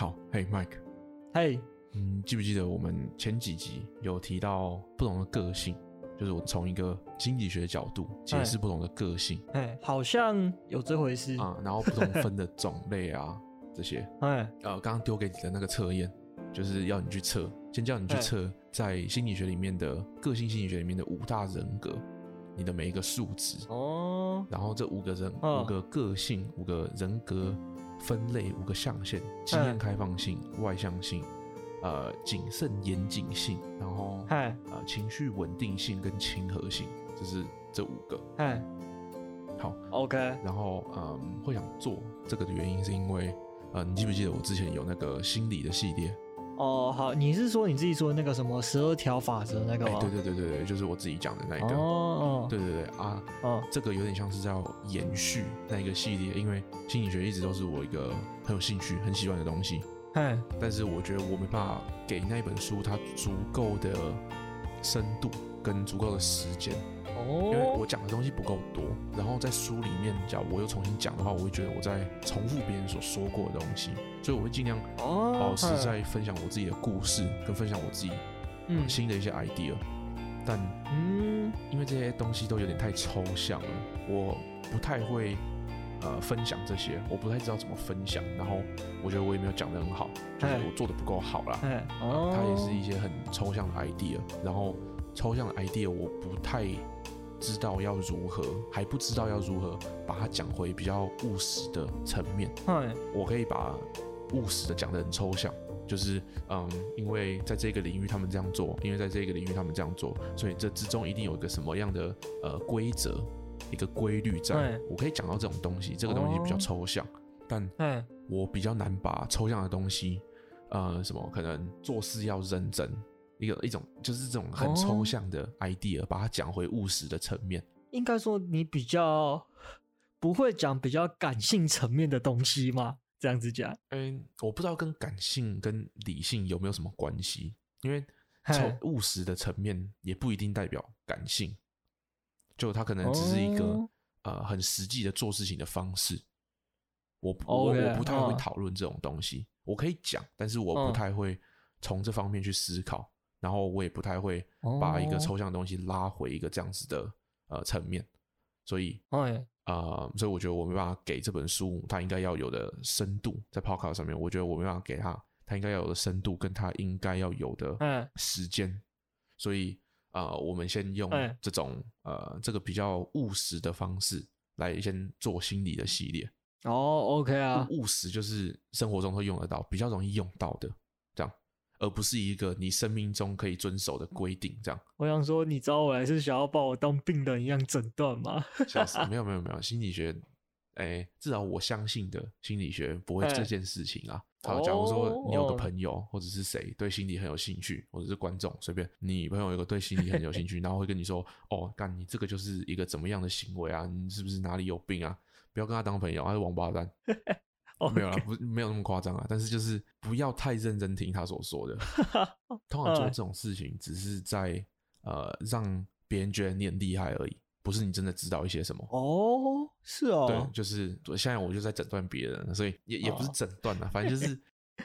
好，嘿，Mike，嘿，嗯，记不记得我们前几集有提到不同的个性，就是我从一个心理学的角度解释不同的个性，哎，好像有这回事。啊，然后不同分的种类啊 这些，哎，呃，刚刚丢给你的那个测验，就是要你去测，先叫你去测在心理学里面的个性心理学里面的五大人格，你的每一个数值。哦，然后这五个人、哦、五个个性五个人格。分类五个象限：经验开放性、嗯、外向性、呃谨慎严谨性，然后呃情绪稳定性跟亲和性，就是这五个。嗯，好，OK。然后嗯，会想做这个的原因是因为，呃，你记不记得我之前有那个心理的系列？哦，好，你是说你自己说的那个什么十二条法则那个吗？哎，对对对对对，就是我自己讲的那一个。哦哦，对对对啊，哦，这个有点像是在延续那一个系列，因为心理学一直都是我一个很有兴趣、很喜欢的东西。嗯，但是我觉得我没办法给那一本书它足够的深度跟足够的时间。因为我讲的东西不够多，然后在书里面讲，我又重新讲的话，我会觉得我在重复别人所说过的东西，所以我会尽量保持在分享我自己的故事，跟分享我自己嗯新的一些 idea。但嗯，因为这些东西都有点太抽象了，我不太会呃分享这些，我不太知道怎么分享，然后我觉得我也没有讲得很好，就是我做的不够好啦。嗯，它也是一些很抽象的 idea，然后抽象的 idea 我不太。知道要如何，还不知道要如何把它讲回比较务实的层面。嗯，我可以把务实的讲得很抽象，就是嗯，因为在这个领域他们这样做，因为在这个领域他们这样做，所以这之中一定有一个什么样的呃规则，一个规律在。我可以讲到这种东西，这个东西比较抽象，但嗯，我比较难把抽象的东西，呃，什么可能做事要认真。一个一种就是这种很抽象的 idea，、哦、把它讲回务实的层面。应该说你比较不会讲比较感性层面的东西吗？这样子讲？嗯，我不知道跟感性跟理性有没有什么关系，因为从务实的层面也不一定代表感性，就它可能只是一个、哦、呃很实际的做事情的方式。我我 Okay, 我不太会讨论这种东西，哦、我可以讲，但是我不太会从这方面去思考。然后我也不太会把一个抽象的东西拉回一个这样子的呃层面，所以呃，所以我觉得我没办法给这本书它应该要有的深度，在 Podcast 上面，我觉得我没办法给它它应该要有的深度跟它应该要有的时间，所以呃，我们先用这种呃这个比较务实的方式来先做心理的系列。哦，OK 啊，务实就是生活中会用得到，比较容易用到的这样。而不是一个你生命中可以遵守的规定，这样。我想说，你找我来是想要把我当病人一样诊断吗？笑死！没有没有没有，心理学，哎、欸，至少我相信的心理学不会这件事情啊。欸、好，假如说你有个朋友或者是谁对心理很有兴趣，或者是观众随便，你朋友有个对心理很有兴趣，然后会跟你说，哦，干你这个就是一个怎么样的行为啊？你是不是哪里有病啊？不要跟他当朋友，他是王八蛋。没有啦，不没有那么夸张啊，但是就是不要太认真听他所说的。通常做这种事情，只是在呃让别人觉得你很厉害而已，不是你真的知道一些什么。哦，是哦，对，就是现在我就在诊断别人，所以也也不是诊断啊，反正就是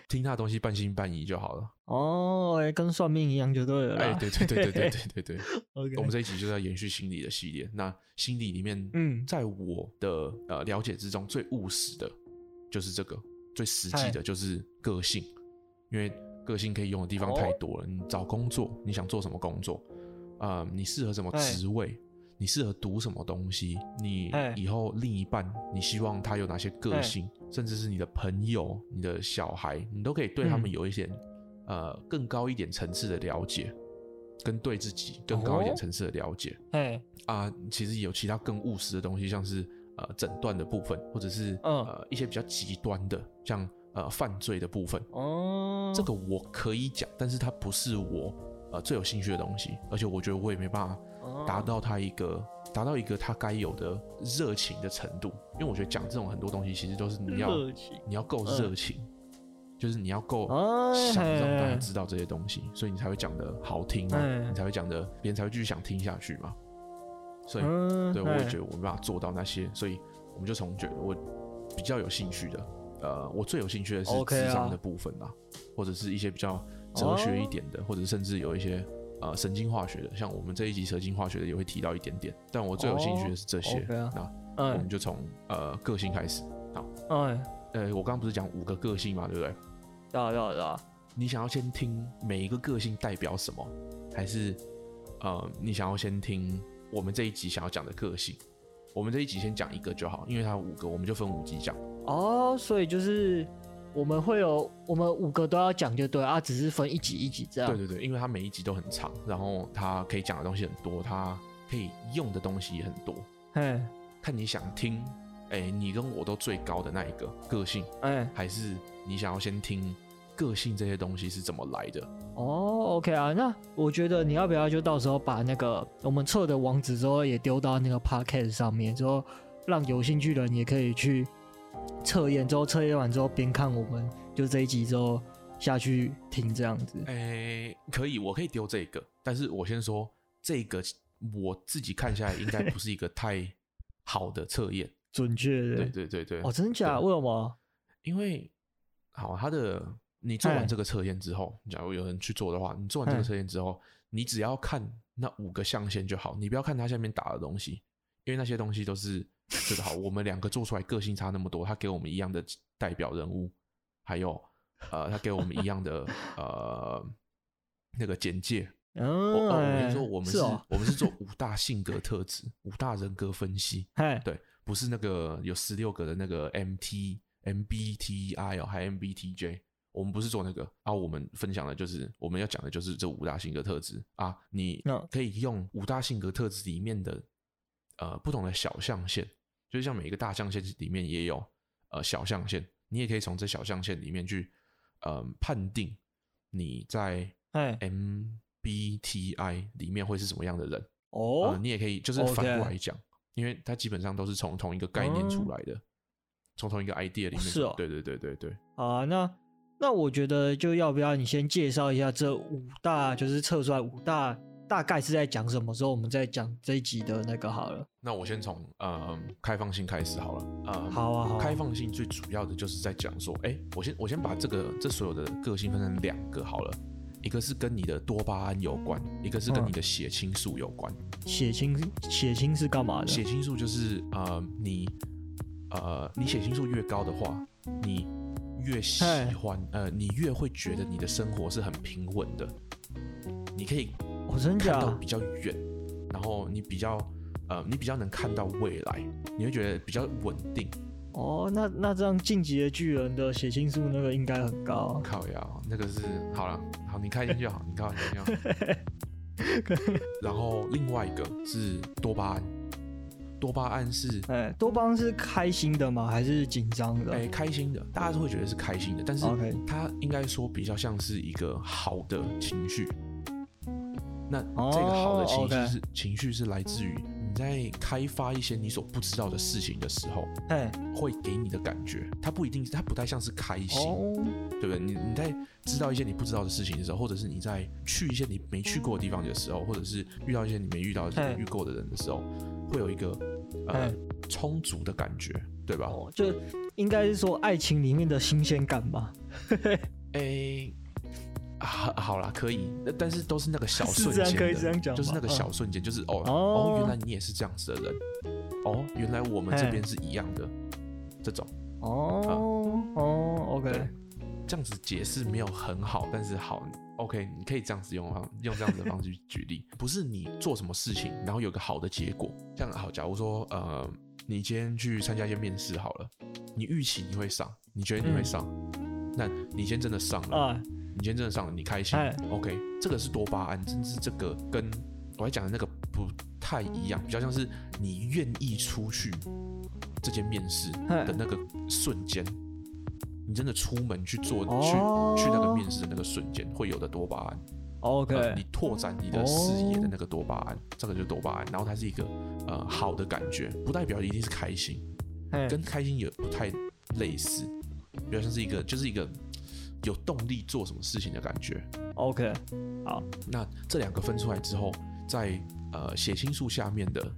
听他的东西半信半疑就好了。哦，跟算命一样就对了。哎，对对对对对对对对。OK，我们这一集就在延续心理的系列。那心理里面，嗯，在我的呃了解之中，最务实的。就是这个最实际的，就是个性，因为个性可以用的地方太多了。你找工作，你想做什么工作？呃，你适合什么职位？你适合读什么东西？你以后另一半，你希望他有哪些个性？甚至是你的朋友、你的小孩，你都可以对他们有一些呃更高一点层次的了解，跟对自己更高一点层次的了解。哎啊，其实有其他更务实的东西，像是。呃，诊断的部分，或者是呃一些比较极端的，像呃犯罪的部分，哦，这个我可以讲，但是它不是我呃最有兴趣的东西，而且我觉得我也没办法达到他一个达到一个他该有的热情的程度，因为我觉得讲这种很多东西，其实都是你要你要够热情，就是你要够想让大家知道这些东西，所以你才会讲的好听嘛，你才会讲的别人才会继续想听下去嘛。所以，对，我也觉得我没办法做到那些，所以我们就从觉得我比较有兴趣的，呃，我最有兴趣的是智商的部分啦或者是一些比较哲学一点的，哦、或者甚至有一些呃神经化学的，像我们这一集神经化学的也会提到一点点。但我最有兴趣的是这些。哦 okay 啊、那我们就从呃个性开始。好，嗯，呃，我刚刚不是讲五个个性嘛，对不对？对啊，对啊，对啊。你想要先听每一个个性代表什么，还是呃，你想要先听我们这一集想要讲的个性？我们这一集先讲一个就好，因为它有五个，我们就分五集讲。哦，所以就是我们会有我们五个都要讲就对啊，只是分一集一集这样。对对对，因为它每一集都很长，然后它可以讲的东西很多，它可以用的东西也很多。嘿，看你想听，哎、欸，你跟我都最高的那一个个性，哎，还是你想要先听？个性这些东西是怎么来的？哦、oh，OK 啊，那我觉得你要不要就到时候把那个我们测的网址之后也丢到那个 Podcast 上面，之后让有兴趣的人也可以去测验，之后测验完之后边看我们就这一集之后下去听这样子。哎、欸，可以，我可以丢这个，但是我先说这个我自己看下来应该不是一个太好的测验，准确的。对对对对。哦，真的假的？为什么？因为好，他的。你做完这个测验之后，假如有人去做的话，你做完这个测验之后，你只要看那五个象限就好，你不要看它下面打的东西，因为那些东西都是这个好。我们两个做出来个性差那么多，他给我们一样的代表人物，还有呃，他给我们一样的 呃那个简介。哦，我跟你说，我们是，我们是做五大性格特质、五大人格分析。对，不是那个有十六个的那个 MT MBTI 哦，还 MBTJ。我们不是做那个啊，我们分享的就是我们要讲的就是这五大性格特质啊。你可以用五大性格特质里面的呃不同的小象限，就是像每一个大象限里面也有呃小象限，你也可以从这小象限里面去呃判定你在 MBTI 里面会是什么样的人哦、呃。你也可以就是反过来讲，因为它基本上都是从同一个概念出来的，从同一个 idea 里面。是哦，对对对对对。啊，那。那我觉得就要不要你先介绍一下这五大，就是测出来五大大概是在讲什么，时候我们再讲这一集的那个好了。那我先从呃开放性开始好了。呃，好啊。好啊，开放性最主要的就是在讲说，哎、欸，我先我先把这个这所有的个性分成两个好了，一个是跟你的多巴胺有关，一个是跟你的血清素有关。血清血清是干嘛的？血清素就是呃你呃你血清素越高的话，你。越喜欢呃，你越会觉得你的生活是很平稳的，你可以看到比较远，然后你比较呃，你比较能看到未来，你会觉得比较稳定。哦，那那这样进击的巨人的血清素那个应该很高。靠呀，那个是好了，好你开心就好，你开心就好。然后另外一个是多巴胺。多巴胺是，哎，多巴胺是开心的吗？还是紧张的？哎，开心的，大家都会觉得是开心的，但是它应该说比较像是一个好的情绪。那这个好的情绪是、oh. 情绪是来自于你在开发一些你所不知道的事情的时候，哎，会给你的感觉，它不一定，它不太像是开心，oh. 对不对？你你在知道一些你不知道的事情的时候，或者是你在去一些你没去过的地方的时候，或者是遇到一些你没遇到、没遇过的人的时候，会有一个。呃，充足的感觉，对吧？哦、就应该是说爱情里面的新鲜感吧。哎、欸，好，好啦，可以，但是都是那个小瞬间，可以这样讲，就是那个小瞬间，就是哦，哦，原来你也是这样子的人，哦，原来我们这边是一样的，这种，哦，嗯、哦，OK，这样子解释没有很好，但是好。OK，你可以这样子用用这样子的方式去举例，不是你做什么事情，然后有个好的结果。这样好，假如说呃，你今天去参加一些面试好了，你预期你会上，你觉得你会上，嗯、那你今天真的上了，啊、你今天真的上了，你开心。哎、OK，这个是多巴胺，甚至这个跟我还讲的那个不太一样，比较像是你愿意出去这间面试的那个瞬间。你真的出门去做、哦、去去那个面试的那个瞬间会有的多巴胺，OK，、呃、你拓展你的视野的那个多巴胺，哦、这个就是多巴胺。然后它是一个呃好的感觉，不代表一定是开心，嘿跟开心也不太类似，比较像是一个就是一个有动力做什么事情的感觉。OK，好，那这两个分出来之后，在呃血清素下面的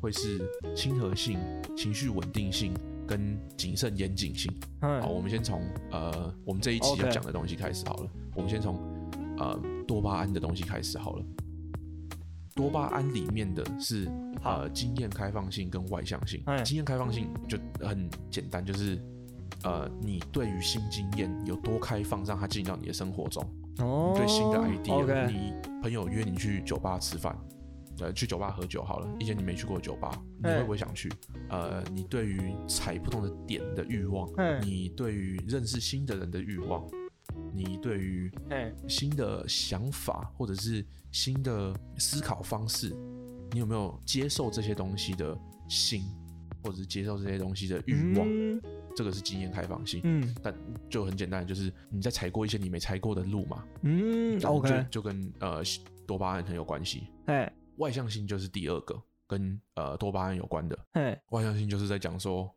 会是亲和性、情绪稳定性。跟谨慎严谨性。好，我们先从呃，我们这一期要讲的东西开始好了。我们先从呃多巴胺的东西开始好了。多巴胺里面的是呃经验开放性跟外向性。经验开放性就很简单，就是呃你对于新经验有多开放，让它进到你的生活中。哦。对新的 idea，你朋友约你去酒吧吃饭。呃，去酒吧喝酒好了。以前你没去过酒吧，你会不会想去？呃，你对于踩不同的点的欲望，你对于认识新的人的欲望，你对于新的想法或者是新的思考方式，你有没有接受这些东西的心，或者是接受这些东西的欲望？嗯、这个是经验开放性。嗯，但就很简单，就是你在踩过一些你没踩过的路嘛。嗯，OK，就跟呃多巴胺很有关系。哎。外向性就是第二个跟呃多巴胺有关的。嘿外向性就是在讲说，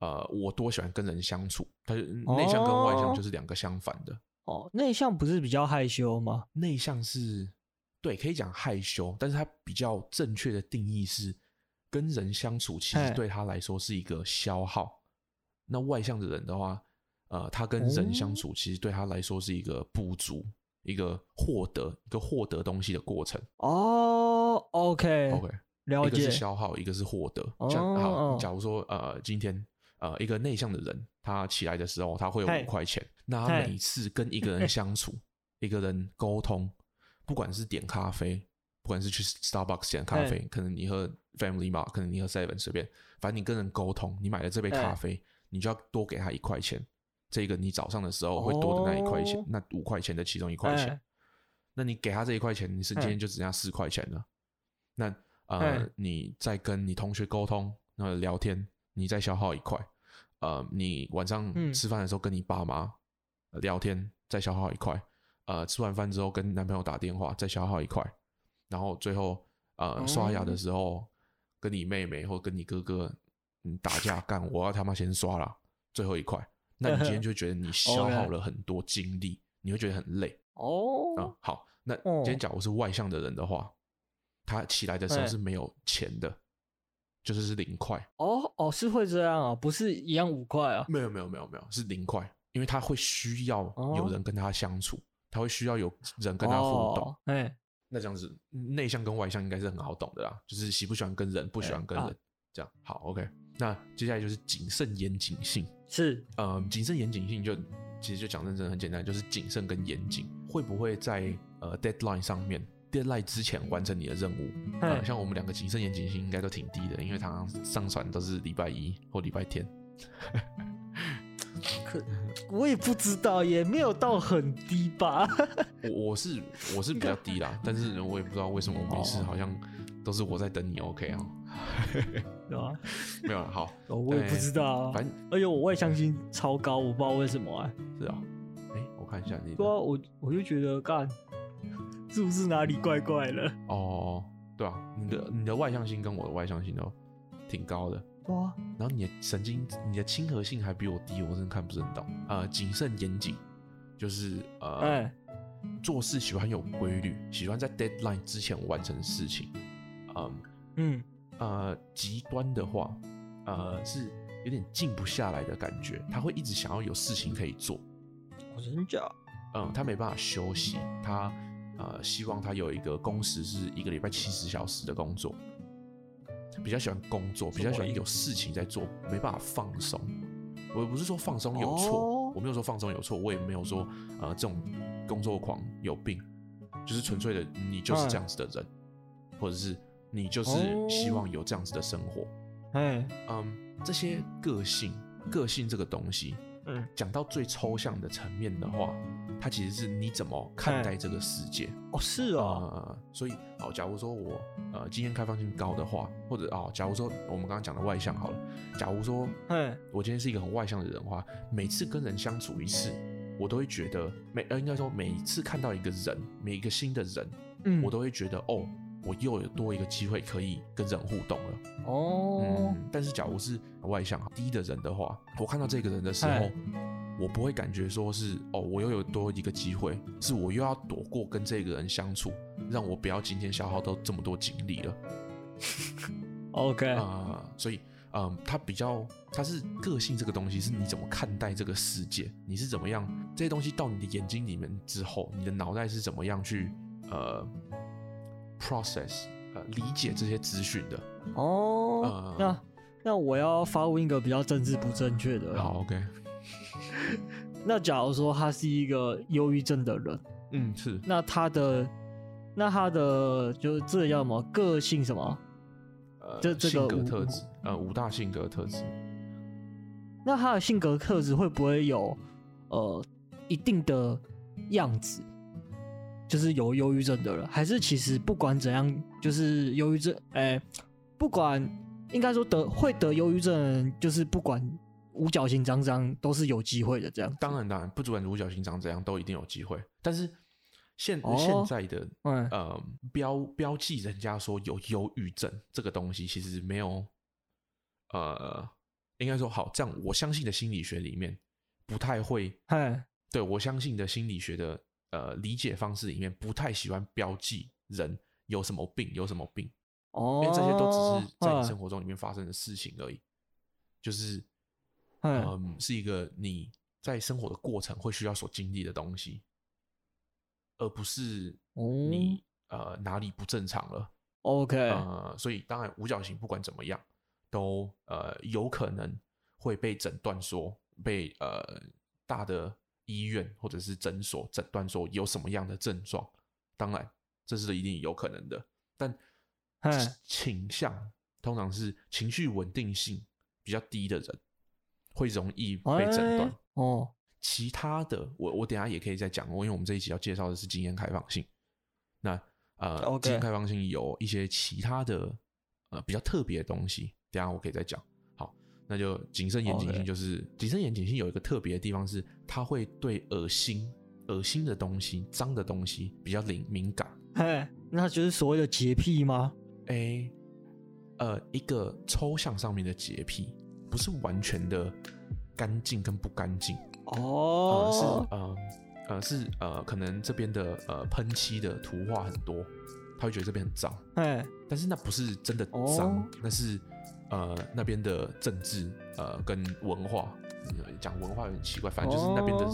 呃，我多喜欢跟人相处。它内向跟外向就是两个相反的。哦，内向不是比较害羞吗？内向是，对，可以讲害羞，但是它比较正确的定义是，跟人相处其实对他来说是一个消耗。嘿那外向的人的话，呃，他跟人相处其实对他来说是一个补足，一个获得，一个获得东西的过程。哦。OK OK，了解。一个是消耗，一个是获得。像好，假如说呃，今天呃，一个内向的人，他起来的时候他会有五块钱，那他每次跟一个人相处，一个人沟通，不管是点咖啡，不管是去 Starbucks 点咖啡，可能你喝 Family Mart，可能你喝 Seven 随便，反正你跟人沟通，你买了这杯咖啡，你就要多给他一块钱。这个你早上的时候会多的那一块钱，那五块钱的其中一块钱，那你给他这一块钱，你是今天就只剩下四块钱了。那呃，嘿你在跟你同学沟通，然后聊天，你再消耗一块。呃，你晚上吃饭的时候跟你爸妈聊天，再消耗一块。呃，吃完饭之后跟男朋友打电话，再消耗一块。然后最后呃，刷牙的时候跟你妹妹或跟你哥哥嗯打架干，我要他妈先刷了，最后一块。那你今天就觉得你消耗 了很多精力，你会觉得很累。哦，啊，好，那今天假如是外向的人的话。他起来的时候是没有钱的，欸、就是是零块。哦哦，是会这样啊？不是一样五块啊？没有没有没有没有，是零块，因为他会需要有人跟他相处，哦、他会需要有人跟他互动。哎、哦，那这样子内向跟外向应该是很好懂的啦，就是喜不喜欢跟人，不喜欢跟人，欸、这样好 OK。那接下来就是谨慎严谨性，是呃，谨慎严谨性就其实就讲认真很简单，就是谨慎跟严谨会不会在呃 deadline 上面。Deadline 之前完成你的任务，嘿呃、像我们两个谨慎严谨性应该都挺低的，因为常常上传都是礼拜一或礼拜天。可我也不知道，也没有到很低吧。我我是我是比较低啦，但是我也不知道为什么我没事，好像都是我在等你。OK 啊？有啊？没有了。好，我也不知道啊。反正而且我外向性超高，我不知道为什么啊。是啊。哎、欸，我看一下你。对啊，我我就觉得干。是不是哪里怪怪的？哦，对啊，你的你的外向性跟我的外向性都挺高的，哇！然后你的神经，你的亲和性还比我低，我真的看不是很懂。呃，谨慎严谨，就是呃，欸、做事喜欢有规律，喜欢在 deadline 之前完成事情。嗯嗯呃，极端的话，呃，是有点静不下来的感觉，他会一直想要有事情可以做。我真假？嗯，他没办法休息，他。呃，希望他有一个工时是一个礼拜七十小时的工作，比较喜欢工作，比较喜欢有事情在做，没办法放松。我不是说放松有错，哦、我没有说放松有错，我也没有说呃这种工作狂有病，就是纯粹的你就是这样子的人，嗯、或者是你就是希望有这样子的生活。嗯嗯，这些个性，个性这个东西。嗯，讲到最抽象的层面的话，它其实是你怎么看待这个世界哦，是啊、哦呃，所以好，假如说我呃经验开放性高的话，或者哦，假如说我们刚刚讲的外向好了，假如说，嗯，我今天是一个很外向的人的话，每次跟人相处一次，我都会觉得每呃应该说每一次看到一个人，每一个新的人，嗯，我都会觉得哦。我又有多一个机会可以跟人互动了哦。嗯，但是假如是外向低的人的话，我看到这个人的时候，我不会感觉说是哦，我又有多一个机会，是我又要躲过跟这个人相处，让我不要今天消耗到这么多精力了。OK 啊，呃，所以嗯，他比较他是个性这个东西是你怎么看待这个世界，你是怎么样这些东西到你的眼睛里面之后，你的脑袋是怎么样去呃 process 呃理解这些资讯的？哦，呃、那那我要发问一个比较政治不正确的。好，OK。那假如说他是一个忧郁症的人，嗯，是。那他的那他的就是这个叫什么个性什么？呃，这这个性格特质，呃，五大性格特质。那他的性格特质会不会有呃一定的样子？就是有忧郁症的人，还是其实不管怎样，就是忧郁症，哎、欸，不管应该说得会得忧郁症，就是不管五角星长怎样，都是有机会的。这样，当然当然，不管五角星长怎样，都一定有机会。但是现、哦、现在的呃标标记人家说有忧郁症这个东西，其实没有，呃，应该说好这样，我相信的心理学里面不太会，对我相信的心理学的。呃，理解方式里面不太喜欢标记人有什么病，有什么病，哦，因为这些都只是在你生活中里面发生的事情而已，就是，嗯，是一个你在生活的过程会需要所经历的东西，而不是你呃哪里不正常了。OK，呃，所以当然五角星不管怎么样，都呃有可能会被诊断说被呃大的。医院或者是诊所诊断说有什么样的症状，当然这是一定有可能的，但倾向通常是情绪稳定性比较低的人会容易被诊断哦。其他的我我等下也可以再讲，因为我们这一集要介绍的是经验开放性。那呃，经验开放性有一些其他的呃比较特别的东西，等下我可以再讲。那就谨慎严谨性，就是谨慎严谨性有一个特别的地方是，它会对恶心、恶心的东西、脏的东西比较灵敏感。嘿，那就是所谓的洁癖吗？哎、欸，呃，一个抽象上面的洁癖，不是完全的干净跟不干净哦，是呃呃是呃可能这边的呃喷漆的图画很多，他会觉得这边很脏。哎，但是那不是真的脏，哦，那是。呃，那边的政治呃跟文化，讲文化有点奇怪，反正就是那边的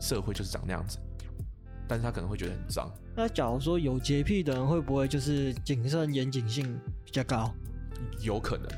社会就是长那样子，但是他可能会觉得很脏。那假如说有洁癖的人，会不会就是谨慎严谨性比较高？有可能，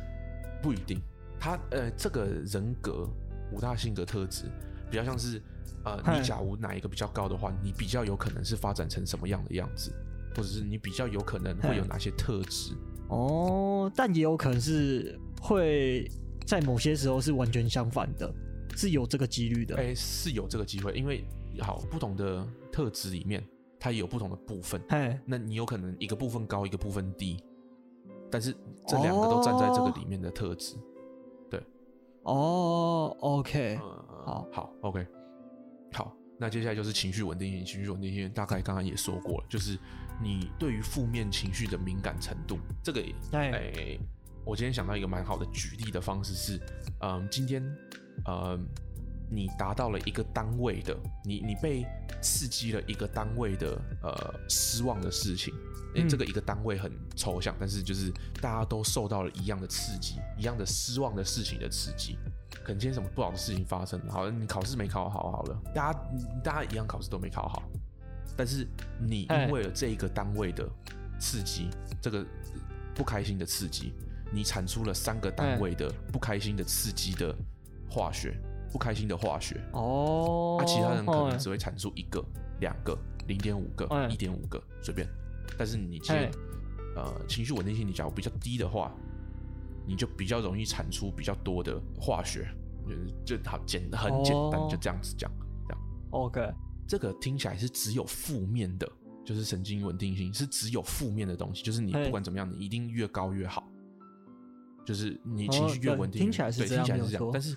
不一定。他呃，这个人格五大性格特质比较像是呃，你假如哪一个比较高的话，你比较有可能是发展成什么样的样子，或者是你比较有可能会有哪些特质。哦，但也有可能是会在某些时候是完全相反的，是有这个几率的。哎、欸，是有这个机会，因为好不同的特质里面，它也有不同的部分。哎，那你有可能一个部分高，一个部分低，但是这两个都站在这个里面的特质。哦、对，哦，OK，、呃、好，好，OK，好，那接下来就是情绪稳定性，情绪稳定性大概刚刚也说过了，就是。你对于负面情绪的敏感程度，这个，哎、欸，我今天想到一个蛮好的举例的方式是，嗯，今天，呃、嗯，你达到了一个单位的，你你被刺激了一个单位的，呃，失望的事情，哎、欸，这个一个单位很抽象，但是就是大家都受到了一样的刺激，一样的失望的事情的刺激，可能今天什么不好的事情发生，好了，你考试没考好，好了，大家大家一样考试都没考好。但是你因为了这一个单位的刺激，这个不开心的刺激，你产出了三个单位的不开心的刺激的化学，不开心的化学哦。那、啊、其他人可能只会产出一个、两个、零点五个、一点五个，随便。但是你今天呃情绪稳定性你假如比较低的话，你就比较容易产出比较多的化学，就是就好简很简单，就这样子讲，这样。OK。这个听起来是只有负面的，就是神经稳定性是只有负面的东西，就是你不管怎么样，你一定越高越好，就是你情绪越稳定，听起来是这样，听起来是这样。但是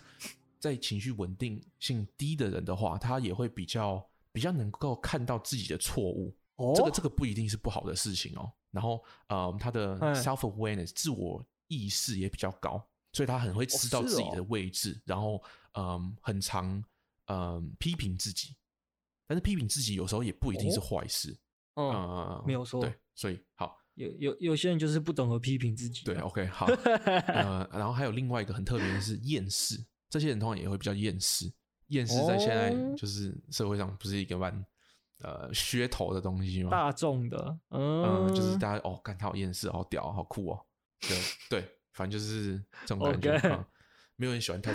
在情绪稳定性低的人的话，他也会比较比较能够看到自己的错误。哦，这个这个不一定是不好的事情哦。然后呃，他的 self awareness 自我意识也比较高，所以他很会知道自己的位置，然后嗯，很常嗯批评自己。但是批评自己有时候也不一定是坏事，哦、嗯，没有错。对，所以好，有有有些人就是不懂得批评自己。对，OK，好。呃，然后还有另外一个很特别的是厌世，这些人通常也会比较厌世。厌世在现在就是社会上不是一个蛮呃噱头的东西吗？大众的，嗯、呃，就是大家哦，看他好厌世，好屌，好酷哦。对对，反正就是这种感觉。嗯没有人喜欢太，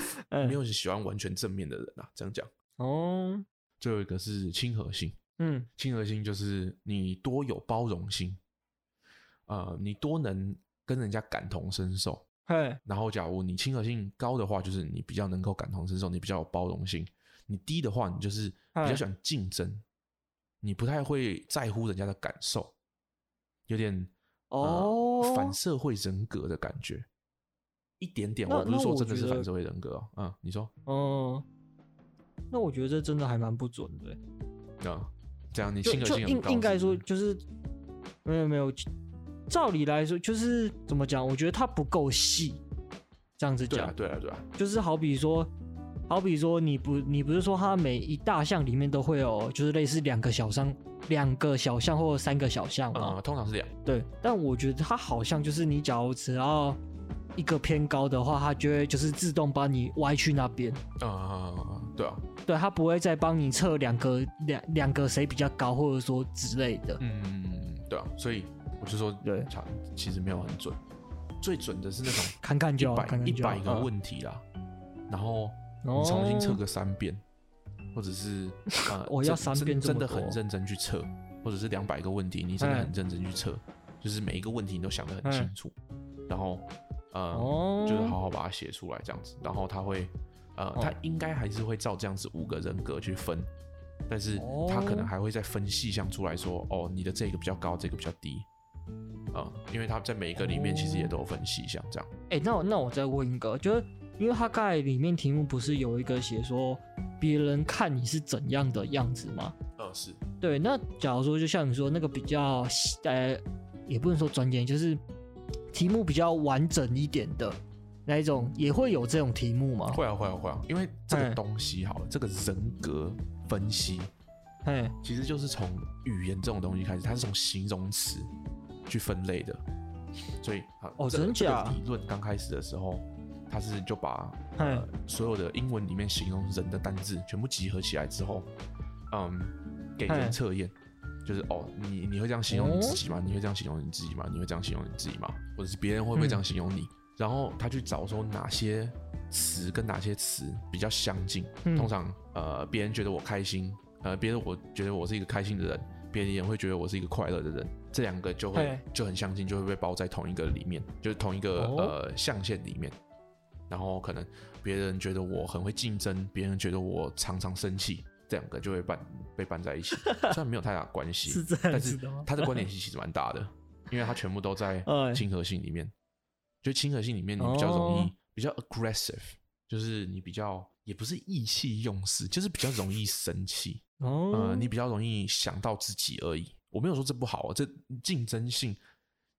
没有人喜欢完全正面的人啊。这样讲哦。最后一个是亲和性，嗯，亲和性就是你多有包容心，呃，你多能跟人家感同身受。嘿，然后假如你亲和性高的话，就是你比较能够感同身受，你比较有包容性。你低的话，你就是比较喜欢竞争，你不太会在乎人家的感受，有点哦、呃、反社会人格的感觉。一点点，我不是说真的是反社会人格哦。嗯，你说，嗯，那我觉得这真的还蛮不准的。嗯，这样你性格性应应该说就是没有没有，照理来说就是怎么讲？我觉得它不够细，这样子讲。对啊对啊对啊，就是好比说，好比说你不你不是说它每一大项里面都会有，就是类似两个小项、两个小项或者三个小项吗？嗯，通常是两。对，但我觉得它好像就是你假如只要。一个偏高的话，它就会就是自动帮你歪去那边。啊、嗯，对啊，对，它不会再帮你测两个两两个谁比较高，或者说之类的。嗯，对啊，所以我就说，对，其实没有很准，最准的是那种看看就一百一百个问题啦，然后你重新测个三遍，哦、或者是 呃，我要三遍真的很认真去测，或者是两百个问题，你真的很认真去测，就是每一个问题你都想得很清楚，然后。呃，哦、就是好好把它写出来这样子，然后他会，呃，哦、他应该还是会照这样子五个人格去分，但是他可能还会再分细项出来说，哦，你的这个比较高，这个比较低，啊、呃，因为他在每一个里面其实也都有分细项这样。哎、欸，那我那我再问一个，就是因为他刚才里面题目不是有一个写说别人看你是怎样的样子吗？呃，是对。那假如说就像你说那个比较，呃，也不能说专业，就是。题目比较完整一点的那一种，也会有这种题目吗？会啊，会啊，会啊，因为这个东西好了，这个人格分析，哎，其实就是从语言这种东西开始，它是从形容词去分类的，所以哦，真假？理论刚开始的时候，它是就把呃所有的英文里面形容人的单字全部集合起来之后，嗯，给人测验。就是哦，你你会这样形容你自己吗？你会这样形容你自己吗？你会这样形容你自己吗？或者是别人会不会这样形容你？嗯、然后他去找说哪些词跟哪些词比较相近。嗯、通常呃，别人觉得我开心，呃，别人我觉得我是一个开心的人，别人也会觉得我是一个快乐的人，这两个就会就很相近，就会被包在同一个里面，就是同一个、哦、呃象限里面。然后可能别人觉得我很会竞争，别人觉得我常常生气。这两个就会拌被拌在一起，虽然没有太大关系，是但是他的关联性其实蛮大的，因为他全部都在 亲和性里面。就亲和性里面，你比较容易比较 aggressive，就是你比较也不是意气用事，就是比较容易生气。哦，你比较容易想到自己而已。我没有说这不好，这竞争性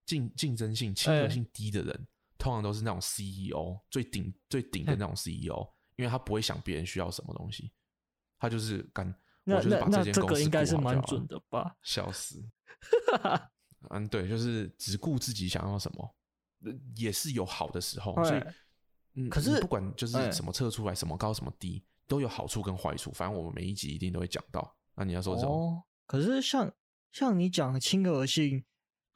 竞竞争性亲和性低的人，通常都是那种 CEO 最顶最顶的那种 CEO，因为他不会想别人需要什么东西。他就是干，那我就是把这个应该是蛮准的吧？笑死！嗯，对，就是只顾自己想要什么，也是有好的时候。所以，嗯，可是不管就是什么测出来，什么高什么低，都有好处跟坏处。反正我们每一集一定都会讲到。那你要说什么？哦，可是像像你讲的亲和性，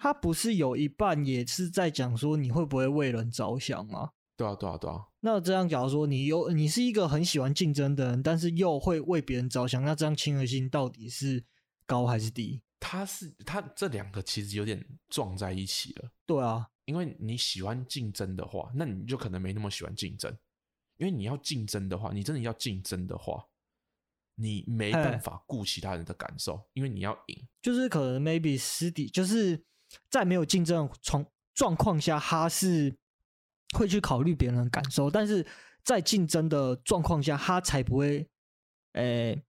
它不是有一半也是在讲说你会不会为人着想吗？对啊，对啊，对啊。那这样，假如说你有你是一个很喜欢竞争的人，但是又会为别人着想，那这样亲和性到底是高还是低？他是他这两个其实有点撞在一起了。对啊，因为你喜欢竞争的话，那你就可能没那么喜欢竞争。因为你要竞争的话，你真的要竞争的话，你没办法顾其他人的感受，因为你要赢。就是可能 maybe 私底就是在没有竞争状状况下，他是。会去考虑别人的感受，但是在竞争的状况下，他才不会，诶、欸，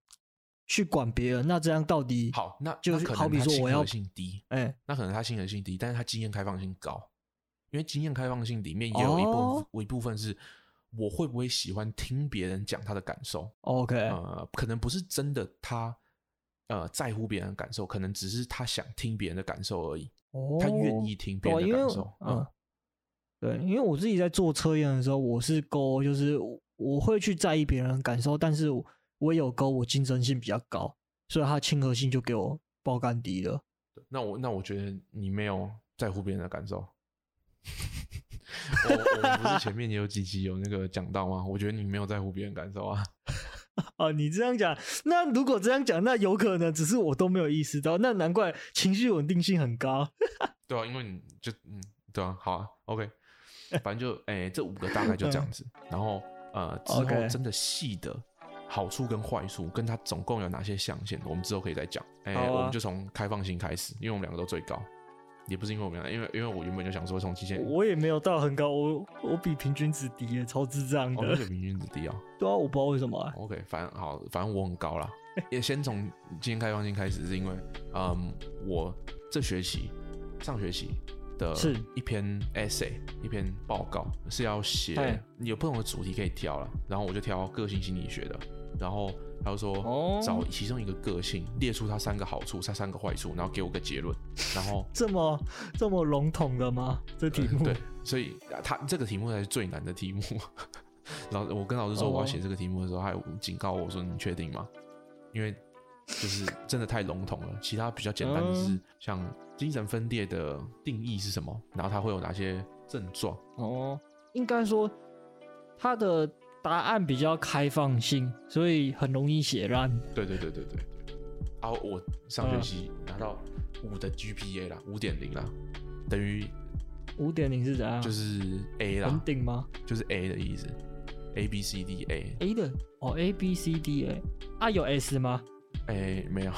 去管别人。那这样到底好？那就是好比说我要性低，哎，那可能他亲和性低，但是他经验开放性高，因为经验开放性里面也有一部分，哦、有一部分是我会不会喜欢听别人讲他的感受。OK，呃，可能不是真的他呃在乎别人的感受，可能只是他想听别人的感受而已。哦，他愿意听别人的感受。嗯，嗯，对，因为我自己在做测验的时候，我是勾，就是我会去在意别人的感受，但是我也有勾，我竞争性比较高，所以他亲和性就给我爆干低了。那我那我觉得你没有在乎别人的感受。我我们不是前面也有几集有那个讲到吗？我觉得你没有在乎别人感受啊。哦，你这样讲，那如果这样讲，那有可能只是我都没有意识到，那难怪情绪稳定性很高。对啊，因为你就嗯，对啊，好啊，OK，反正就哎、欸，这五个大概就这样子。然后呃，之后真的细的好处跟坏处，跟它总共有哪些象限，我们之后可以再讲。哎、欸，啊、我们就从开放性开始，因为我们两个都最高。也不是因为我们俩，因为因为我原本就想说从极限，我也没有到很高，我我比平均值低耶，超智障的。哦，比平均值低啊？对啊，我不知道为什么啊。OK，反正好，反正我很高啦。也先从今天开放性开始，是因为嗯，我这学期上学期的是一篇 essay，一篇报告是要写，有不同的主题可以挑了，然后我就挑个性心理学的，然后。他就说找其中一个个性，列出他三个好处，他三个坏处，然后给我个结论。然后这么这么笼统的吗？这题目？对，所以他这个题目才是最难的题目。老我跟老师说我要写这个题目的时候，他还警告我说：“你确定吗？”因为就是真的太笼统了。其他比较简单的是像精神分裂的定义是什么，然后它会有哪些症状？哦，应该说他的。答案比较开放性，所以很容易写烂。对对对对对对。啊，我上学期拿到五的 GPA 啦，五点零啦，等于五点零是怎样？就是 A 啦。很顶吗？就是 A 的意思。A B C D A。A 的哦，A B C D A。啊，有 S 吗？哎，没有。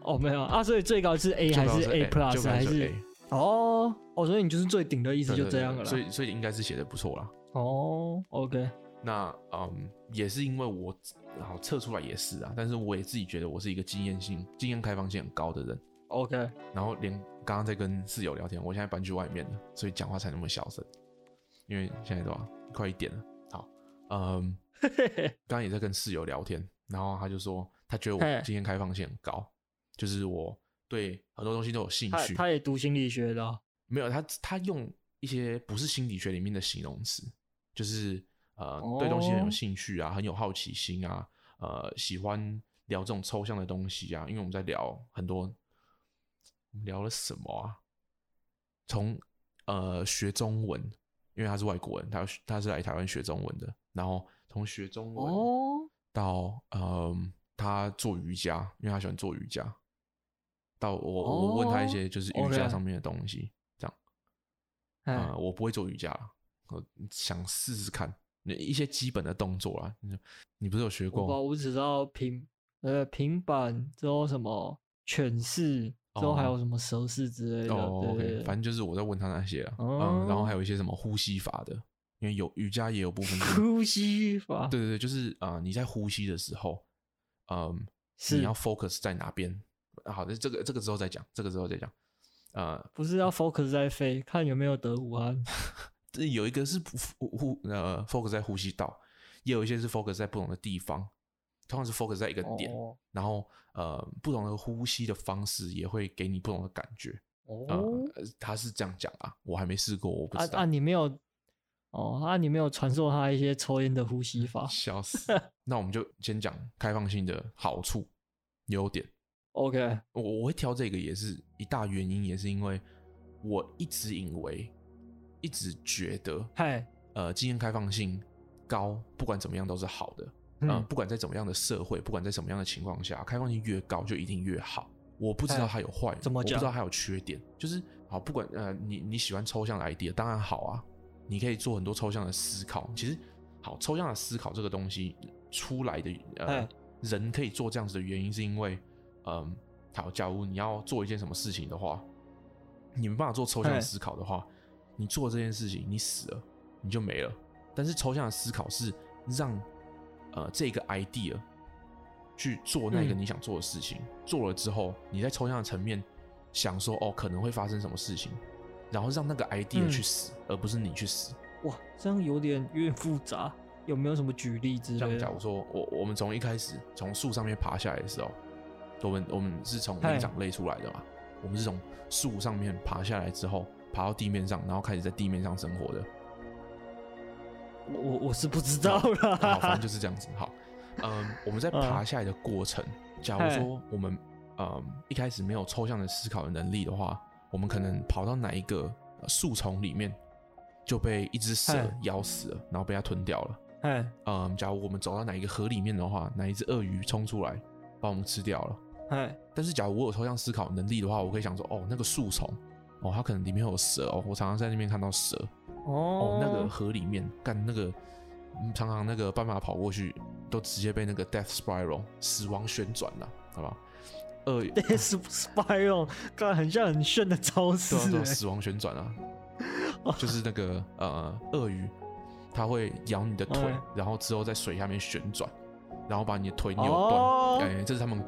哦，没有啊，所以最高是 A 还是 A Plus 还是？哦哦，所以你就是最顶的意思，就这样了。所以所以应该是写的不错啦。哦、oh，OK，那嗯，也是因为我好测出来也是啊，但是我也自己觉得我是一个经验性、经验开放性很高的人，OK。然后连刚刚在跟室友聊天，我现在搬去外面了，所以讲话才那么小声，因为现在多少快一点了。好，嗯，刚刚也在跟室友聊天，然后他就说他觉得我经验开放性很高，就是我对很多东西都有兴趣。他，他也读心理学的？没有，他他用一些不是心理学里面的形容词。就是呃，对东西很有兴趣啊，很有好奇心啊，呃，喜欢聊这种抽象的东西啊。因为我们在聊很多，我们聊了什么啊？从呃学中文，因为他是外国人，他他是来台湾学中文的。然后从学中文到呃，他做瑜伽，因为他喜欢做瑜伽。到我我问他一些就是瑜伽上面的东西，这样。呃，我不会做瑜伽。我想试试看那一些基本的动作啊，你你不是有学过吗？我我只知道平呃平板之后什么犬式之后还有什么蛇式之类的。哦，OK，反正就是我在问他那些啊，哦、嗯，然后还有一些什么呼吸法的，因为有瑜伽也有部分呼吸法。对对对，就是啊、呃，你在呼吸的时候，嗯，你要 focus 在哪边？好的，这个这个之后再讲，这个之后再讲。呃，不是要 focus 在飞，看有没有得武汉。这有一个是呼呼呃 focus 在呼吸道，也有一些是 focus 在不同的地方，通常是 focus 在一个点，哦、然后呃不同的呼吸的方式也会给你不同的感觉。哦，呃、他是这样讲啊，我还没试过，我不知道。啊，啊你没有哦，啊你没有传授他一些抽烟的呼吸法？笑死！那我们就先讲开放性的好处、优点。OK，我我会挑这个也是一大原因，也是因为我一直以为。一直觉得，嗨，呃，经验开放性高，不管怎么样都是好的。嗯、呃，不管在怎么样的社会，不管在什么样的情况下，开放性越高就一定越好。我不知道它有坏，怎么讲？我不知道它有缺点。就是好，不管呃，你你喜欢抽象的 idea，当然好啊，你可以做很多抽象的思考。其实，好，抽象的思考这个东西出来的，呃，人可以做这样子的原因，是因为，嗯、呃，好，假如你要做一件什么事情的话，你没办法做抽象的思考的话。你做这件事情，你死了，你就没了。但是抽象的思考是让呃这个 idea 去做那个你想做的事情，嗯、做了之后，你在抽象的层面想说哦可能会发生什么事情，然后让那个 idea 去死，嗯、而不是你去死。哇，这样有点有点复杂，有没有什么举例之类的？这样假如说我我们从一开始从树上面爬下来的时候，我们我们是从灵长类出来的嘛，我们是从树上面爬下来之后，爬到地面上，然后开始在地面上生活的。我我是不知道了，好，反正就是这样子。好，嗯，我们在爬下来的过程，假如说我们嗯一开始没有抽象的思考的能力的话，我们可能跑到哪一个树丛里面就被一只蛇咬死了，然后被它吞掉了。嗯，假如我们走到哪一个河里面的话，哪一只鳄鱼冲出来把我们吃掉了。但是假如我有抽象思考能力的话，我可以想说，哦，那个树丛，哦，它可能里面有蛇哦，我常常在那边看到蛇。哦，哦，那个河里面干那个，常常那个斑马跑过去，都直接被那个 death spiral 死亡旋转了，好吧？鳄 death spiral 干很像很炫的招式，对，对，死亡旋转啊，就是那个呃鳄鱼，它会咬你的腿，然后之后在水下面旋转，然后把你的腿扭断，哎、哦欸，这是他们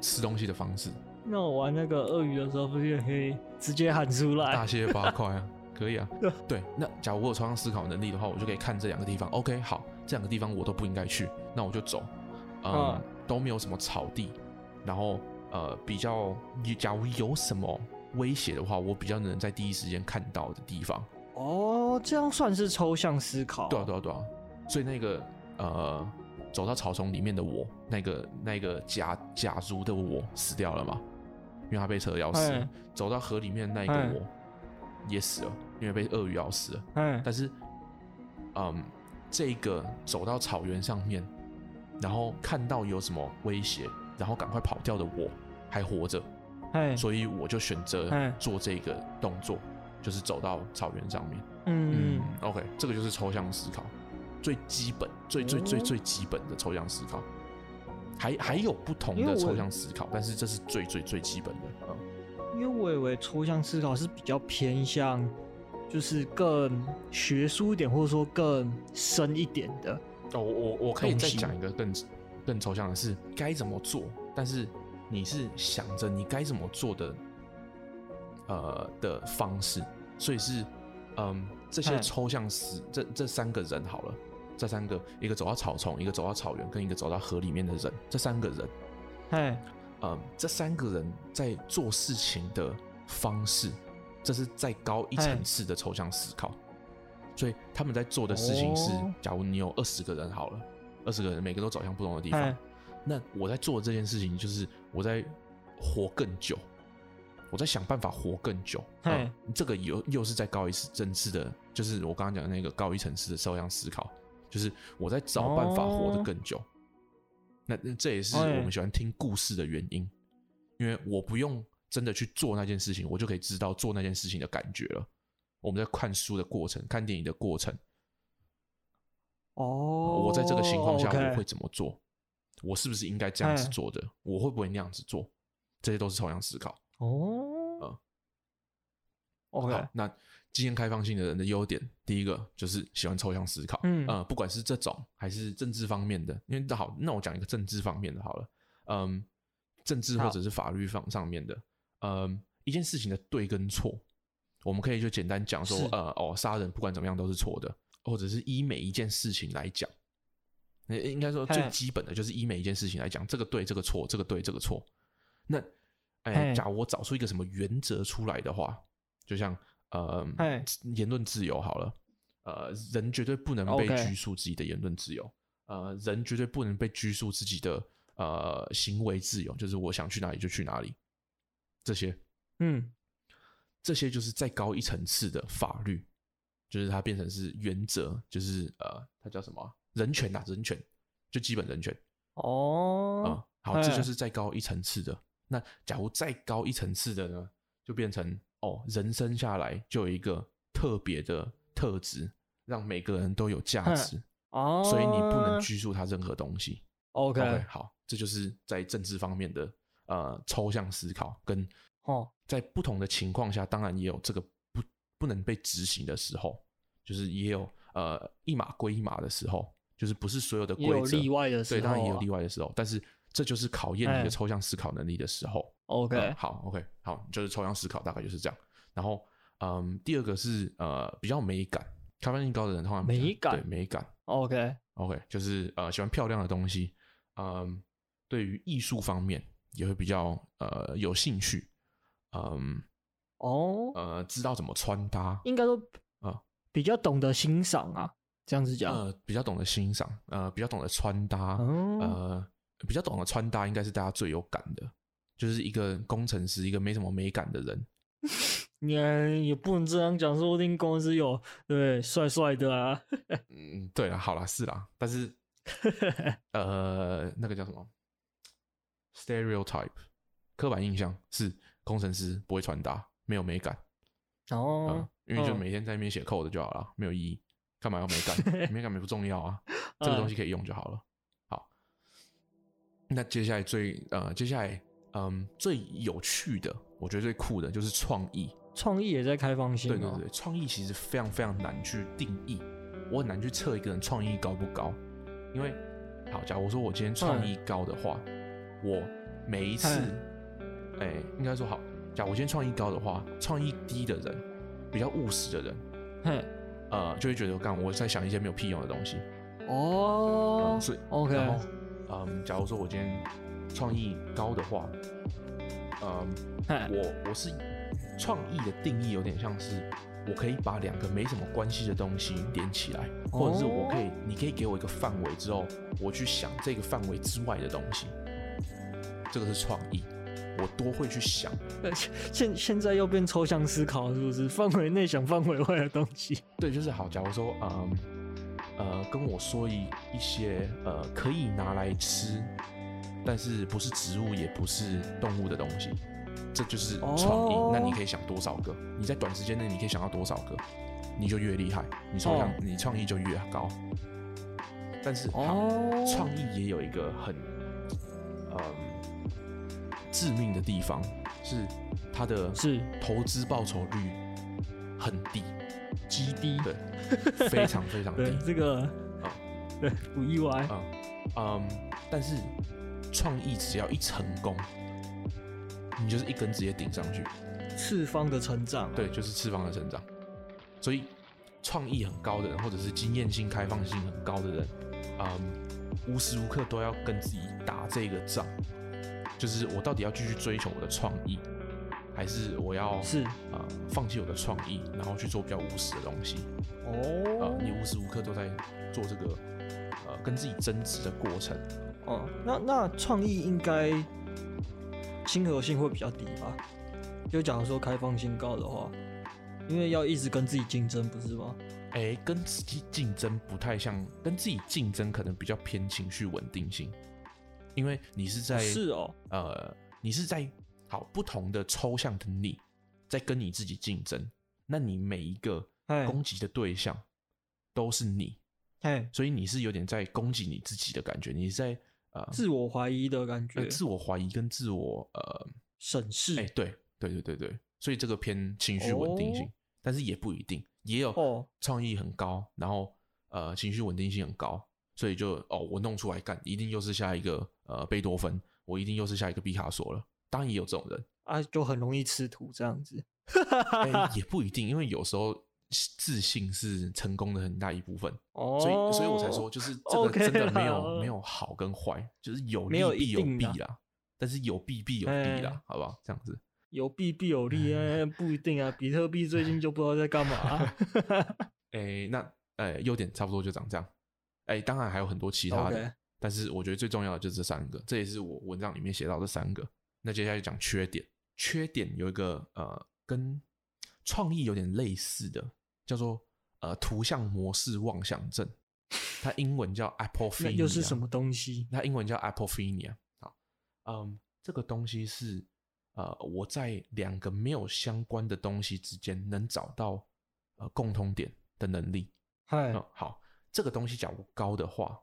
吃东西的方式。那我玩那个鳄鱼的时候，不是也可以直接喊出来，大卸八块啊？可以啊，对，那假如我有抽象思考能力的话，我就可以看这两个地方。OK，好，这两个地方我都不应该去，那我就走。嗯，嗯都没有什么草地，然后呃，比较，假如有什么威胁的话，我比较能在第一时间看到的地方。哦，这样算是抽象思考。对啊，对啊，对啊。所以那个呃，走到草丛里面的我，那个那个假假如的我死掉了嘛？因为他被车咬死了。走到河里面那一个我。也死了，因为被鳄鱼咬死了。嗯，但是，嗯，这个走到草原上面，然后看到有什么威胁，然后赶快跑掉的我还活着，嘿所以我就选择做这个动作，就是走到草原上面。嗯，嗯，OK，这个就是抽象思考，最基本、最最最最基本的抽象思考，还还有不同的抽象思考，但是这是最最最基本的。嗯因为我以为抽象思考是比较偏向，就是更学术一点，或者说更深一点的。哦，我我可以再讲一个更更抽象的是该怎么做，但是你是想着你该怎么做的，呃的方式，所以是嗯这些抽象思嘿这这三个人好了，这三个一个走到草丛，一个走到草原，跟一个走到河里面的人，这三个人，哎。嗯，这三个人在做事情的方式，这是再高一层次的抽象思考。所以他们在做的事情是：假如你有二十个人好了，二十个人每个都走向不同的地方，那我在做这件事情就是我在活更久，我在想办法活更久。嗯，这个又又是在高一层次的，就是我刚刚讲的那个高一层次的抽象思考，就是我在找办法活得更久。那这也是我们喜欢听故事的原因，因为我不用真的去做那件事情，我就可以知道做那件事情的感觉了。我们在看书的过程、看电影的过程，哦，我在这个情况下我会怎么做？我是不是应该这样子做的？我会不会那样子做？这些都是抽象思考。哦，嗯，OK，那。经验开放性的人的优点，第一个就是喜欢抽象思考，嗯，呃，不管是这种还是政治方面的，因为好，那我讲一个政治方面的好了，嗯，政治或者是法律方上面的，嗯，一件事情的对跟错，我们可以就简单讲说，呃，哦，杀人不管怎么样都是错的，或者是依每一件事情来讲，那应该说最基本的就是依每一件事情来讲，这个对，这个错，这个对，这个错，那，哎、欸，假如我找出一个什么原则出来的话，就像。呃，言论自由好了，呃，人绝对不能被拘束自己的言论自由.呃，人绝对不能被拘束自己的呃行为自由，就是我想去哪里就去哪里，这些，嗯，这些就是再高一层次的法律，就是它变成是原则，就是呃，它叫什么啊？人权呐，人权，就基本人权。哦，啊，好，这就是再高一层次的。那假如再高一层次的呢，就变成。哦，人生下来就有一个特别的特质，让每个人都有价值哦，所以你不能拘束他任何东西。OK，, okay 好，这就是在政治方面的呃抽象思考，跟哦，在不同的情况下，当然也有这个不不能被执行的时候，就是也有呃一码归一码的时候，就是不是所有的规则，例外的时候，对，当然也有例外的时候，但是这就是考验你的抽象思考能力的时候。OK，、呃、好，OK，好，就是抽象思考大概就是这样。然后，嗯，第二个是呃比较美感，开放性高的人通常美感对美感。OK，OK，Okay. okay, 就是呃喜欢漂亮的东西。嗯，对于艺术方面，也会比较呃有兴趣，嗯，哦，呃，知道怎么穿搭，应该都啊比较懂得欣赏啊，这样子讲，呃，比较懂得欣赏，呃，比较懂得穿搭，哦、呃，比较懂得穿搭，应该是大家最有感的，就是一个工程师，一个没什么美感的人。你也不能这样讲，说不定公司有对帅帅的啊。嗯，对了，好了，是啦，但是 呃，那个叫什么 stereotype 刻板印象是工程师不会穿搭，没有美感。哦、呃，因为就每天在那边写 code 就好了，哦、没有意义，干嘛要美感？美感也不重要啊，这个东西可以用就好了。好，那接下来最呃，接下来嗯，最有趣的，我觉得最酷的就是创意。创意也在开放性。对对对，创意其实非常非常难去定义，我很难去测一个人创意高不高。因为，好，假如说我今天创意高的话，我每一次，哎、欸，应该说好，假如我今天创意高的话，创意低的人，比较务实的人，嘿，呃，就会觉得我干我在想一些没有屁用的东西。哦，嗯、所以，OK，然后，嗯，假如说我今天创意高的话，嗯，我我是。创意的定义有点像是，我可以把两个没什么关系的东西连起来，或者是我可以，你可以给我一个范围之后，我去想这个范围之外的东西，这个是创意，我多会去想。现现在又变抽象思考，是不是？范围内想范围外的东西。对，就是好。假如说，嗯，呃，跟我说一一些呃可以拿来吃，但是不是植物也不是动物的东西。这就是创意，oh. 那你可以想多少个？你在短时间内你可以想到多少个，你就越厉害，你创想、oh. 你创意就越高。但是，好，创、oh. 意也有一个很呃致命的地方，是它的是投资报酬率很低，极低，对，非常非常低。这个啊、嗯，对，不意外。啊嗯，但是创意只要一成功。你就是一根直接顶上去，次方的成长、啊，对，就是次方的成长。所以，创意很高的人，或者是经验性、开放性很高的人，嗯，无时无刻都要跟自己打这个仗，就是我到底要继续追求我的创意，还是我要是啊、呃、放弃我的创意，然后去做比较务实的东西？哦，啊、呃，你无时无刻都在做这个呃跟自己争执的过程。哦，那那创意应该。亲和性会比较低吧？就假如说开放性高的话，因为要一直跟自己竞争，不是吗？哎、欸，跟自己竞争不太像，跟自己竞争可能比较偏情绪稳定性，因为你是在是哦，呃，你是在好不同的抽象的你在跟你自己竞争，那你每一个攻击的对象都是你，哎，所以你是有点在攻击你自己的感觉，你在。呃，自我怀疑的感觉，自我怀疑跟自我呃审视，哎、欸，对对对对对，所以这个偏情绪稳定性，哦，但是也不一定，也有创意很高，然后呃情绪稳定性很高，所以就哦我弄出来干，一定又是下一个呃贝多芬，我一定又是下一个毕卡索了，当然也有这种人啊，就很容易吃土这样子，也不一定，因为有时候。自信是成功的很大一部分，oh, 所以所以我才说，就是这个真的没有、okay、没有好跟坏，就是有利必有弊啦，但是有弊必有弊啦，欸、好不好？这样子 有弊必有利不一定啊。比特币最近就不知道在干嘛、啊。哎、欸，那哎，优、欸、点差不多就长这样。哎、欸，当然还有很多其他的，okay. 但是我觉得最重要的就是这三个，这也是我文章里面写到的三个。那接下来就讲缺点，缺点有一个呃，跟创意有点类似的。叫做呃图像模式妄想症，它英文叫 apophenia，又是什么东西？它英文叫 apophenia。好，嗯，这个东西是呃我在两个没有相关的东西之间能找到呃共通点的能力。嗨、嗯，好，这个东西假如高的话，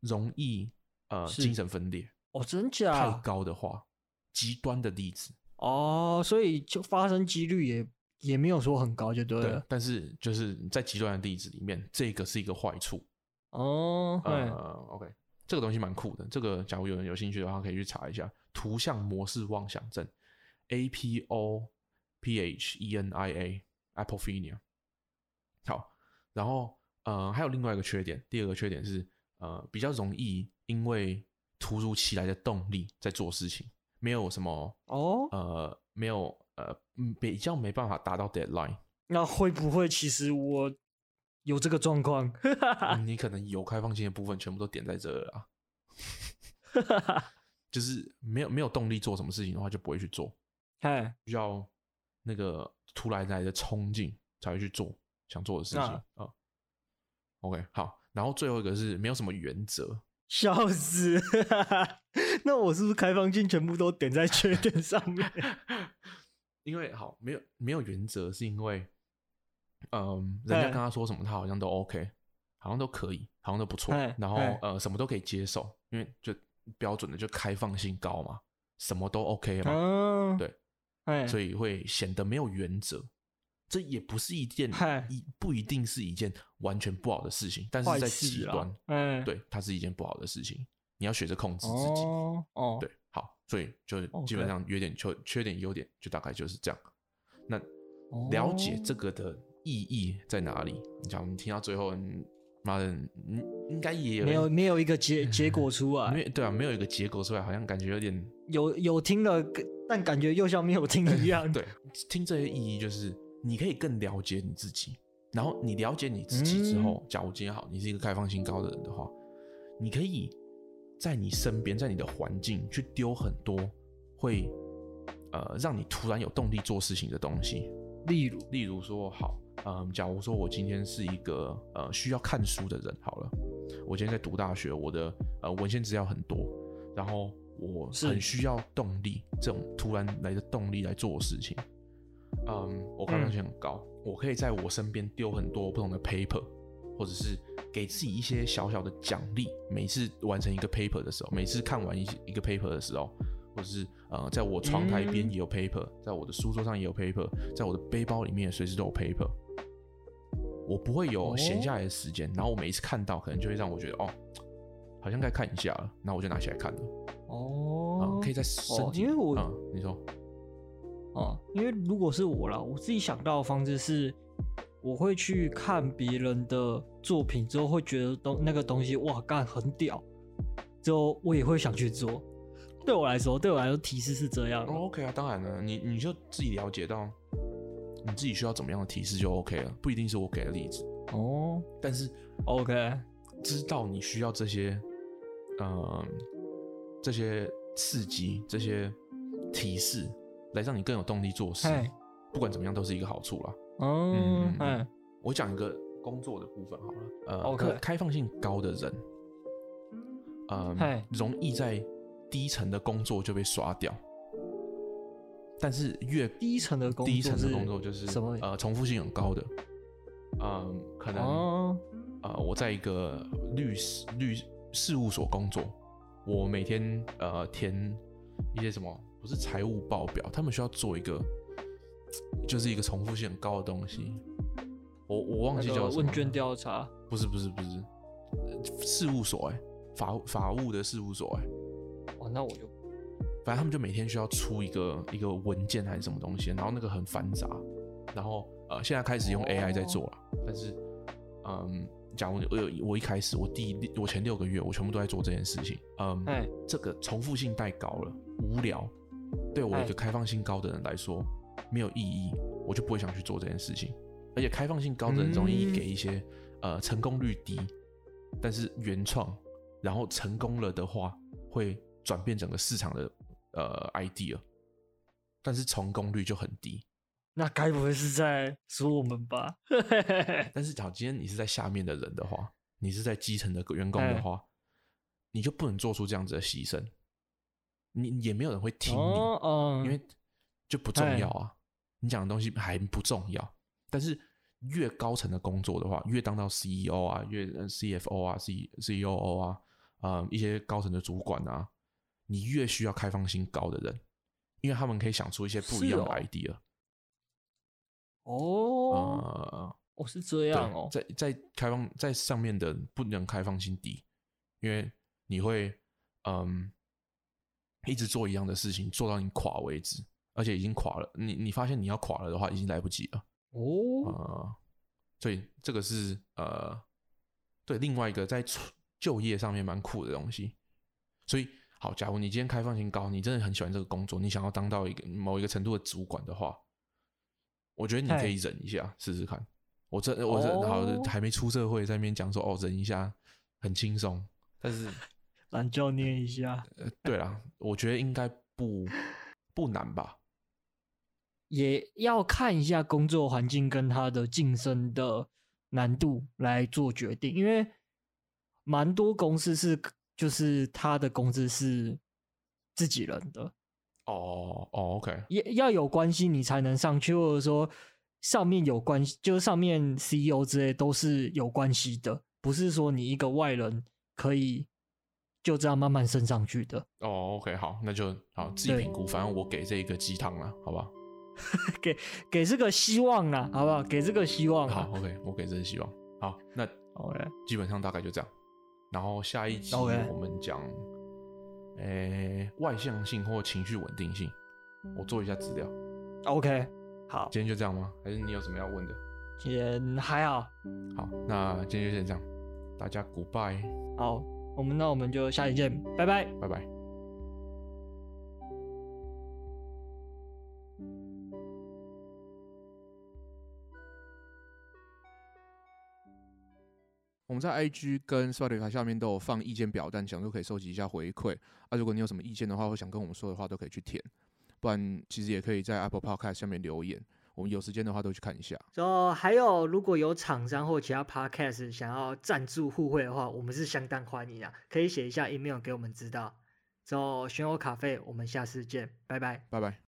容易呃精神分裂。哦，真假？太高的话，极端的例子。哦，所以就发生几率也。也没有说很高就对了，对，但是就是在极端的例子里面，这个是一个坏处哦。呃，OK，这个东西蛮酷的。这个假如有人有兴趣的话，可以去查一下图像模式妄想症，A P O P H E N I A，Apophenia。好，然后呃还有另外一个缺点，第二个缺点是呃比较容易因为突如其来的动力在做事情，没有什么哦，呃，没有呃，比较没办法达到 deadline。那会不会其实我有这个状况？嗯，你可能有开放性的部分全部都点在这了啊。就是没有没有动力做什么事情的话，就不会去做。哎，需要那个突然来的冲劲才会去做想做的事情啊。嗯，OK，好。然后最后一个是没有什么原则，笑死！那我是不是开放性全部都点在缺点上面？因为好没有没有原则，是因为嗯，人家跟他说什么，他好像都 OK，好像都可以，好像都不错。然后呃，什么都可以接受，因为就标准的就开放性高嘛，什么都 OK 嘛。嗯，对，所以会显得没有原则。这也不是一件一不一定是一件完全不好的事情，但是在极端，嗯，对，它是一件不好的事情。你要学着控制自己，哦，对，好，所以就基本上优点、缺缺点、优点，就大概就是这样。那了解这个的意义在哪里？你想，我们听到最后，妈的，应应该也有没有没有一个结结果出来？没对啊，没有一个结果出来，好像感觉有点有有听了，但感觉又像没有听一样。对，听这些意义就是。你可以更了解你自己，然后你了解你自己之后，嗯、假如今天好，你是一个开放性高的人的话，你可以在你身边，在你的环境去丢很多会呃让你突然有动力做事情的东西，例如，例如说好，嗯、呃，假如说我今天是一个呃需要看书的人，好了，我今天在读大学，我的呃文献资料很多，然后我很需要动力，这种突然来的动力来做事情。嗯，我开放性很高，嗯、我可以在我身边丢很多不同的 paper，或者是给自己一些小小的奖励。每次完成一个 paper 的时候，每次看完一一个 paper 的时候，或者是呃，在我床台边也有 paper，、嗯、在我的书桌上也有 paper，在我的背包里面随时都有 paper。我不会有闲下来的时间，哦、然后我每一次看到，可能就会让我觉得哦，好像该看一下了，那我就拿起来看了。哦、嗯，可以在身体，因为我，嗯，你说。哦，因为如果是我啦，我自己想到的方式是，我会去看别人的作品之后，会觉得东那个东西哇干很屌，之后我也会想去做。对我来说，对我来说提示是这样。哦，OK 啊，当然了，你你就自己了解到你自己需要怎么样的提示就 OK 了，不一定是我给的例子哦。但是 OK，知道你需要这些，呃，这些刺激，这些提示。来让你更有动力做事，不管怎么样都是一个好处啦。嗯嗯，我讲一个工作的部分好了。呃，OK，开放性高的人，呃，容易在低层的工作就被刷掉。但是越低层的工作，低层的工作就是什么？呃，重复性很高的。嗯，可能呃，我在一个律师律事务所工作，我每天呃填一些什么？不是财务报表，他们需要做一个，就是一个重复性很高的东西。我我忘记叫什么。问卷调查？不是不是不是，事务所哎、欸，法法务的事务所哎、欸。哦，那我就，反正他们就每天需要出一个一个文件还是什么东西，然后那个很繁杂。然后呃，现在开始用 AI 在做了，哦、但是嗯，假如我有我一开始我第我前六个月我全部都在做这件事情，嗯，嘿这个重复性太高了，无聊。对我一个开放性高的人来说，没有意义，我就不会想去做这件事情。而且开放性高的人容易给一些、嗯、呃成功率低，但是原创，然后成功了的话会转变整个市场的呃 idea，但是成功率就很低。那该不会是在说我们吧？但是假如今天你是在下面的人的话，你是在基层的员工的话，你就不能做出这样子的牺牲。你也没有人会听你，因为就不重要啊。你讲的东西还不重要，但是越高层的工作的话，越当到 CEO 啊，越 CFO 啊，C COO 啊，呃，一些高层的主管啊，你越需要开放性高的人，因为他们可以想出一些不一样的 idea。哦，呃，哦，是这样哦，在在开放在上面的不能开放性低，因为你会嗯。一直做一样的事情，做到你垮为止，而且已经垮了。你你发现你要垮了的话，已经来不及了。哦，呃，所以这个是呃，对另外一个在就业上面蛮酷的东西。所以好，假如你今天开放性高，你真的很喜欢这个工作，你想要当到一个某一个程度的主管的话，我觉得你可以忍一下试试看。我这我这好还没出社会，在那边讲说哦，忍一下很轻松，但是 懒觉捏一下。呃，对啦，我觉得应该不不难吧，也要看一下工作环境跟他的晋升的难度来做决定，因为蛮多公司是。就是他的工资是自己人的哦哦，OK，也要有关系你才能上去，或者说上面有关系，就是上面 CEO 之类都是有关系的，不是说你一个外人可以就这样慢慢升上去的。哦，OK，好，那就好自己评估，反正我给这一个鸡汤了，好不好？给给这个希望啦，好不好？给这个希望。好，OK，我给这个希望。好，那 OK，基本上大概就这样。然后下一集我们讲，诶外向性或情绪稳定性，我做一下资料。OK，好，今天就这样吗？还是你有什么要问的？今天还好。好，那今天就先这样，大家 Goodbye。好，我们那我们就下期见，拜拜，拜拜。我们在 IG 跟 Spotify 下面都有放意见表单，想说可以收集一下回馈。啊，如果你有什么意见的话，或想跟我们说的话，都可以去填。不然，其实也可以在 Apple Podcast 下面留言，我们有时间的话都去看一下。说、so, 还有，如果有厂商或其他 Podcast 想要赞助互惠的话，我们是相当欢迎啊，可以写一下 email 给我们知道。之后选我咖啡，我们下次见，拜拜，拜拜。